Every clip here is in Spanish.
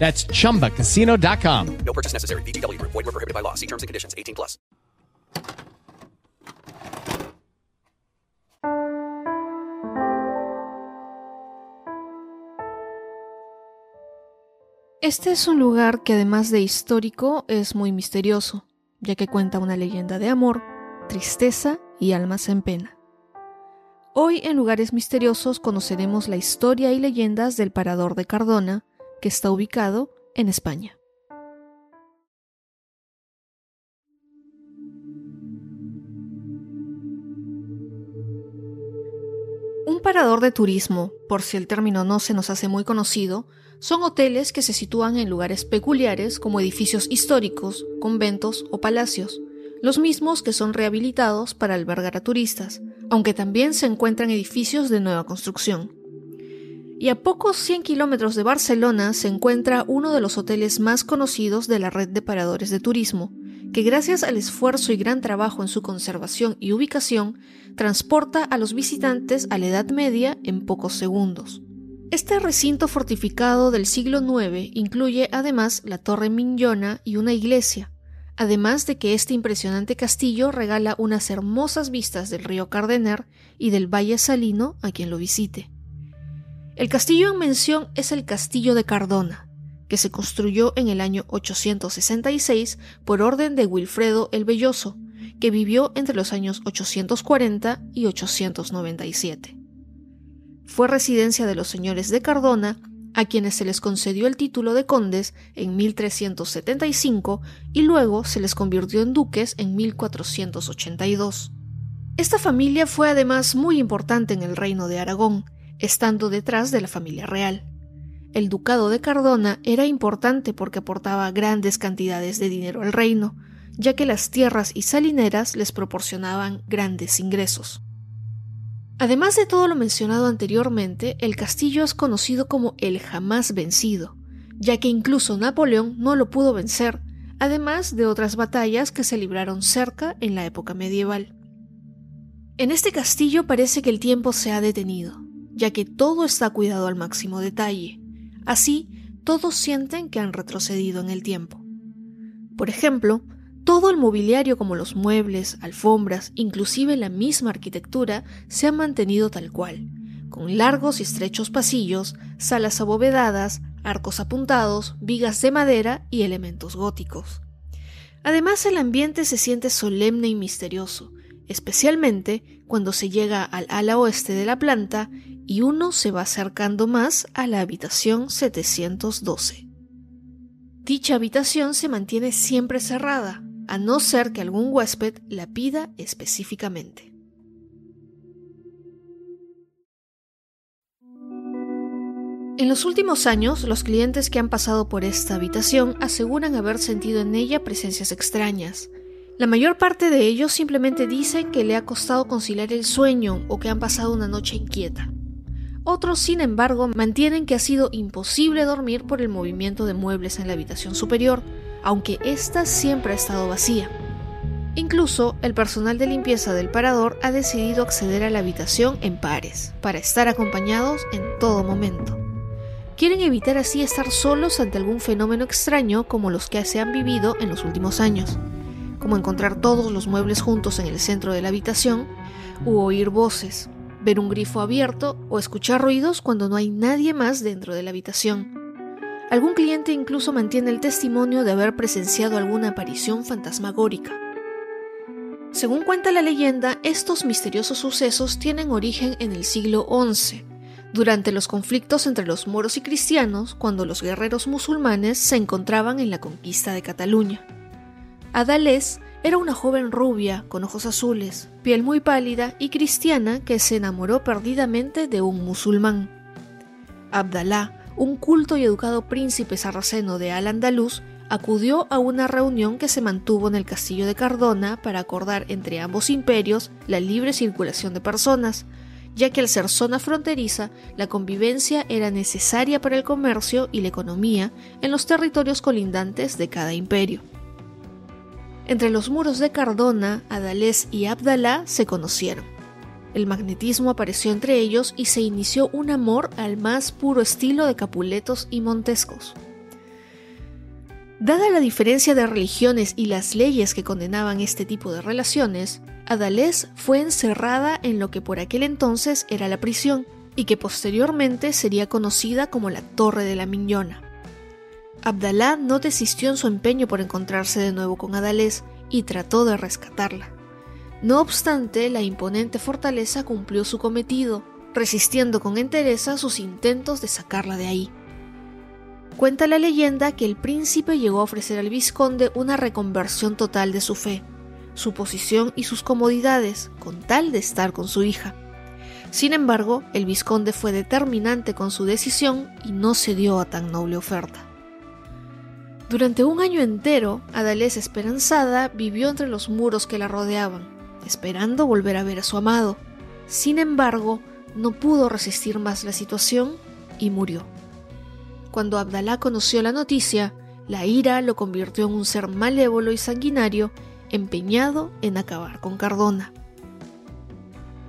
That's chumbacasino.com. No purchase necessary. VGW Group. Void were prohibited by law. See terms and conditions. 18 plus. Este es un lugar que además de histórico es muy misterioso, ya que cuenta una leyenda de amor, tristeza y almas en pena. Hoy en Lugares Misteriosos conoceremos la historia y leyendas del Parador de Cardona, que está ubicado en España. Un parador de turismo, por si el término no se nos hace muy conocido, son hoteles que se sitúan en lugares peculiares como edificios históricos, conventos o palacios, los mismos que son rehabilitados para albergar a turistas, aunque también se encuentran edificios de nueva construcción. Y a pocos 100 kilómetros de Barcelona se encuentra uno de los hoteles más conocidos de la red de paradores de turismo, que gracias al esfuerzo y gran trabajo en su conservación y ubicación, transporta a los visitantes a la Edad Media en pocos segundos. Este recinto fortificado del siglo IX incluye además la Torre Miñona y una iglesia, además de que este impresionante castillo regala unas hermosas vistas del río Cardener y del Valle Salino a quien lo visite. El castillo en mención es el Castillo de Cardona, que se construyó en el año 866 por orden de Wilfredo el Belloso, que vivió entre los años 840 y 897. Fue residencia de los señores de Cardona, a quienes se les concedió el título de condes en 1375 y luego se les convirtió en duques en 1482. Esta familia fue además muy importante en el reino de Aragón, estando detrás de la familia real. El ducado de Cardona era importante porque aportaba grandes cantidades de dinero al reino, ya que las tierras y salineras les proporcionaban grandes ingresos. Además de todo lo mencionado anteriormente, el castillo es conocido como el jamás vencido, ya que incluso Napoleón no lo pudo vencer, además de otras batallas que se libraron cerca en la época medieval. En este castillo parece que el tiempo se ha detenido, ya que todo está cuidado al máximo detalle. Así, todos sienten que han retrocedido en el tiempo. Por ejemplo, todo el mobiliario como los muebles, alfombras, inclusive la misma arquitectura, se ha mantenido tal cual, con largos y estrechos pasillos, salas abovedadas, arcos apuntados, vigas de madera y elementos góticos. Además el ambiente se siente solemne y misterioso, especialmente cuando se llega al ala oeste de la planta y uno se va acercando más a la habitación 712. Dicha habitación se mantiene siempre cerrada, a no ser que algún huésped la pida específicamente. En los últimos años, los clientes que han pasado por esta habitación aseguran haber sentido en ella presencias extrañas. La mayor parte de ellos simplemente dicen que le ha costado conciliar el sueño o que han pasado una noche inquieta. Otros, sin embargo, mantienen que ha sido imposible dormir por el movimiento de muebles en la habitación superior, aunque ésta siempre ha estado vacía. Incluso el personal de limpieza del parador ha decidido acceder a la habitación en pares, para estar acompañados en todo momento. Quieren evitar así estar solos ante algún fenómeno extraño como los que se han vivido en los últimos años, como encontrar todos los muebles juntos en el centro de la habitación, u oír voces, ver un grifo abierto o escuchar ruidos cuando no hay nadie más dentro de la habitación. Algún cliente incluso mantiene el testimonio de haber presenciado alguna aparición fantasmagórica. Según cuenta la leyenda, estos misteriosos sucesos tienen origen en el siglo XI, durante los conflictos entre los moros y cristianos, cuando los guerreros musulmanes se encontraban en la conquista de Cataluña. Adalés era una joven rubia, con ojos azules, piel muy pálida y cristiana que se enamoró perdidamente de un musulmán. Abdalá, un culto y educado príncipe sarraceno de Al-Andalus, acudió a una reunión que se mantuvo en el castillo de Cardona para acordar entre ambos imperios la libre circulación de personas, ya que al ser zona fronteriza, la convivencia era necesaria para el comercio y la economía en los territorios colindantes de cada imperio. Entre los muros de Cardona, Adalés y Abdalá se conocieron. El magnetismo apareció entre ellos y se inició un amor al más puro estilo de Capuletos y Montescos. Dada la diferencia de religiones y las leyes que condenaban este tipo de relaciones, Adalés fue encerrada en lo que por aquel entonces era la prisión y que posteriormente sería conocida como la Torre de la Miñona. Abdalá no desistió en su empeño por encontrarse de nuevo con Adalés y trató de rescatarla. No obstante, la imponente fortaleza cumplió su cometido, resistiendo con entereza sus intentos de sacarla de ahí. Cuenta la leyenda que el príncipe llegó a ofrecer al vizconde una reconversión total de su fe, su posición y sus comodidades, con tal de estar con su hija. Sin embargo, el vizconde fue determinante con su decisión y no cedió a tan noble oferta. Durante un año entero, Adalés esperanzada vivió entre los muros que la rodeaban, esperando volver a ver a su amado. Sin embargo, no pudo resistir más la situación y murió. Cuando Abdalá conoció la noticia, la ira lo convirtió en un ser malévolo y sanguinario, empeñado en acabar con Cardona.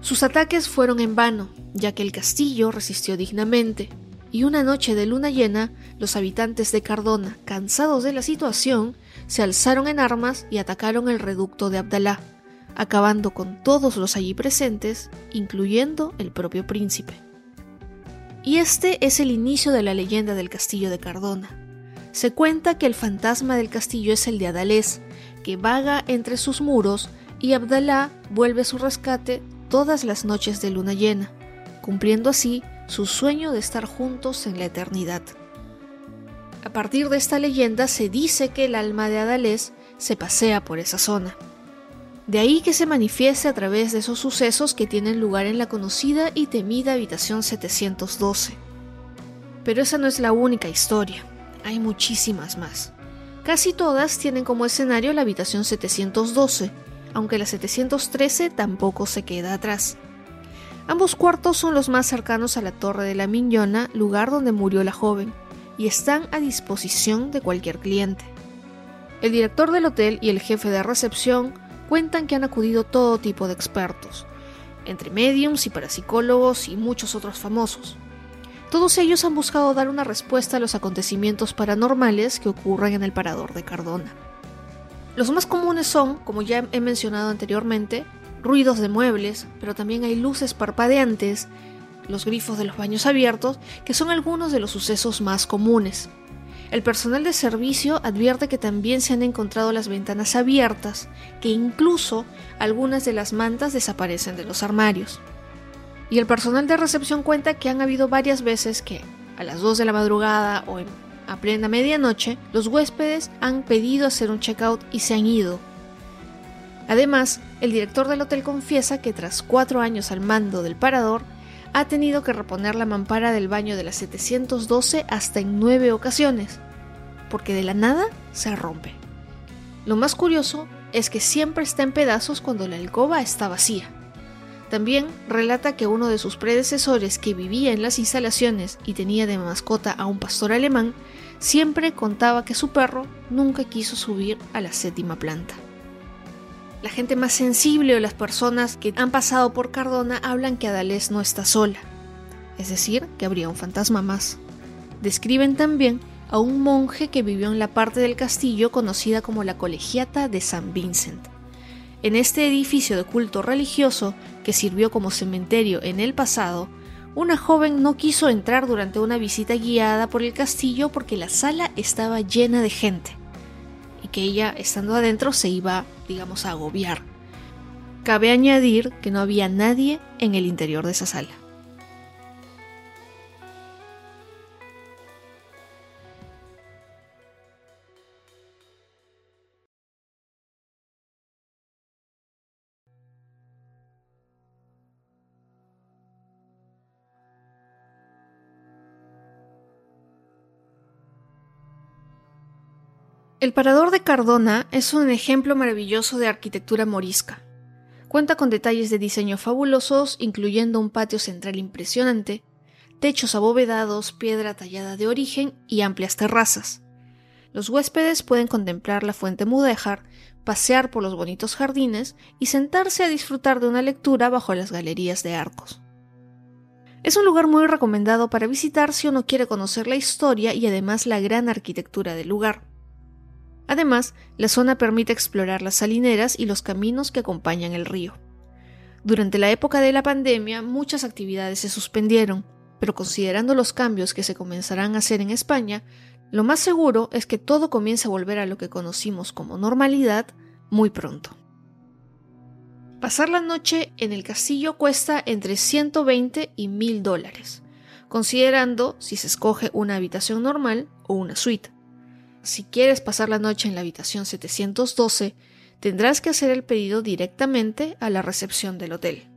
Sus ataques fueron en vano, ya que el castillo resistió dignamente, y una noche de luna llena, los habitantes de Cardona, cansados de la situación, se alzaron en armas y atacaron el reducto de Abdalá, acabando con todos los allí presentes, incluyendo el propio príncipe. Y este es el inicio de la leyenda del castillo de Cardona. Se cuenta que el fantasma del castillo es el de Adalés, que vaga entre sus muros y Abdalá vuelve a su rescate todas las noches de luna llena, cumpliendo así su sueño de estar juntos en la eternidad. A partir de esta leyenda se dice que el alma de Adalés se pasea por esa zona. De ahí que se manifieste a través de esos sucesos que tienen lugar en la conocida y temida habitación 712. Pero esa no es la única historia, hay muchísimas más. Casi todas tienen como escenario la habitación 712, aunque la 713 tampoco se queda atrás. Ambos cuartos son los más cercanos a la Torre de la Miñona, lugar donde murió la joven, y están a disposición de cualquier cliente. El director del hotel y el jefe de recepción cuentan que han acudido todo tipo de expertos, entre mediums y parapsicólogos y muchos otros famosos. Todos ellos han buscado dar una respuesta a los acontecimientos paranormales que ocurren en el parador de Cardona. Los más comunes son, como ya he mencionado anteriormente, ruidos de muebles, pero también hay luces parpadeantes, los grifos de los baños abiertos, que son algunos de los sucesos más comunes. El personal de servicio advierte que también se han encontrado las ventanas abiertas, que incluso algunas de las mantas desaparecen de los armarios. Y el personal de recepción cuenta que han habido varias veces que, a las 2 de la madrugada o a plena medianoche, los huéspedes han pedido hacer un checkout y se han ido. Además, el director del hotel confiesa que tras cuatro años al mando del parador, ha tenido que reponer la mampara del baño de la 712 hasta en nueve ocasiones, porque de la nada se rompe. Lo más curioso es que siempre está en pedazos cuando la alcoba está vacía. También relata que uno de sus predecesores que vivía en las instalaciones y tenía de mascota a un pastor alemán, siempre contaba que su perro nunca quiso subir a la séptima planta. La gente más sensible o las personas que han pasado por Cardona hablan que Adalés no está sola, es decir, que habría un fantasma más. Describen también a un monje que vivió en la parte del castillo conocida como la Colegiata de San Vincent. En este edificio de culto religioso, que sirvió como cementerio en el pasado, una joven no quiso entrar durante una visita guiada por el castillo porque la sala estaba llena de gente y que ella, estando adentro, se iba, digamos, a agobiar. Cabe añadir que no había nadie en el interior de esa sala. El Parador de Cardona es un ejemplo maravilloso de arquitectura morisca. Cuenta con detalles de diseño fabulosos, incluyendo un patio central impresionante, techos abovedados, piedra tallada de origen y amplias terrazas. Los huéspedes pueden contemplar la fuente mudéjar, pasear por los bonitos jardines y sentarse a disfrutar de una lectura bajo las galerías de arcos. Es un lugar muy recomendado para visitar si uno quiere conocer la historia y además la gran arquitectura del lugar. Además, la zona permite explorar las salineras y los caminos que acompañan el río. Durante la época de la pandemia, muchas actividades se suspendieron, pero considerando los cambios que se comenzarán a hacer en España, lo más seguro es que todo comience a volver a lo que conocimos como normalidad muy pronto. Pasar la noche en el castillo cuesta entre 120 y 1000 dólares, considerando si se escoge una habitación normal o una suite. Si quieres pasar la noche en la habitación 712, tendrás que hacer el pedido directamente a la recepción del hotel.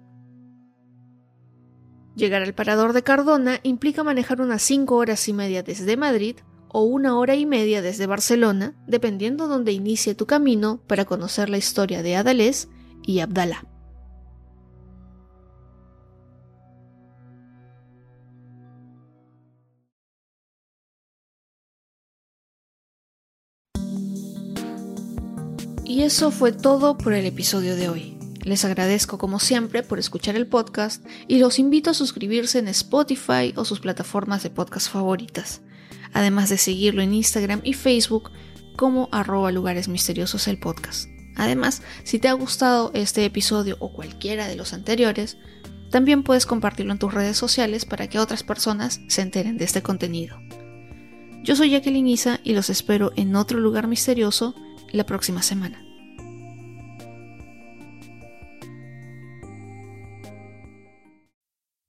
Llegar al parador de Cardona implica manejar unas 5 horas y media desde Madrid o una hora y media desde Barcelona, dependiendo donde inicie tu camino para conocer la historia de Adalés y Abdalá. Y eso fue todo por el episodio de hoy. Les agradezco como siempre por escuchar el podcast y los invito a suscribirse en Spotify o sus plataformas de podcast favoritas, además de seguirlo en Instagram y Facebook como arroba lugares misteriosos el podcast. Además, si te ha gustado este episodio o cualquiera de los anteriores, también puedes compartirlo en tus redes sociales para que otras personas se enteren de este contenido. Yo soy Jacqueline Isa y los espero en otro lugar misterioso la próxima semana.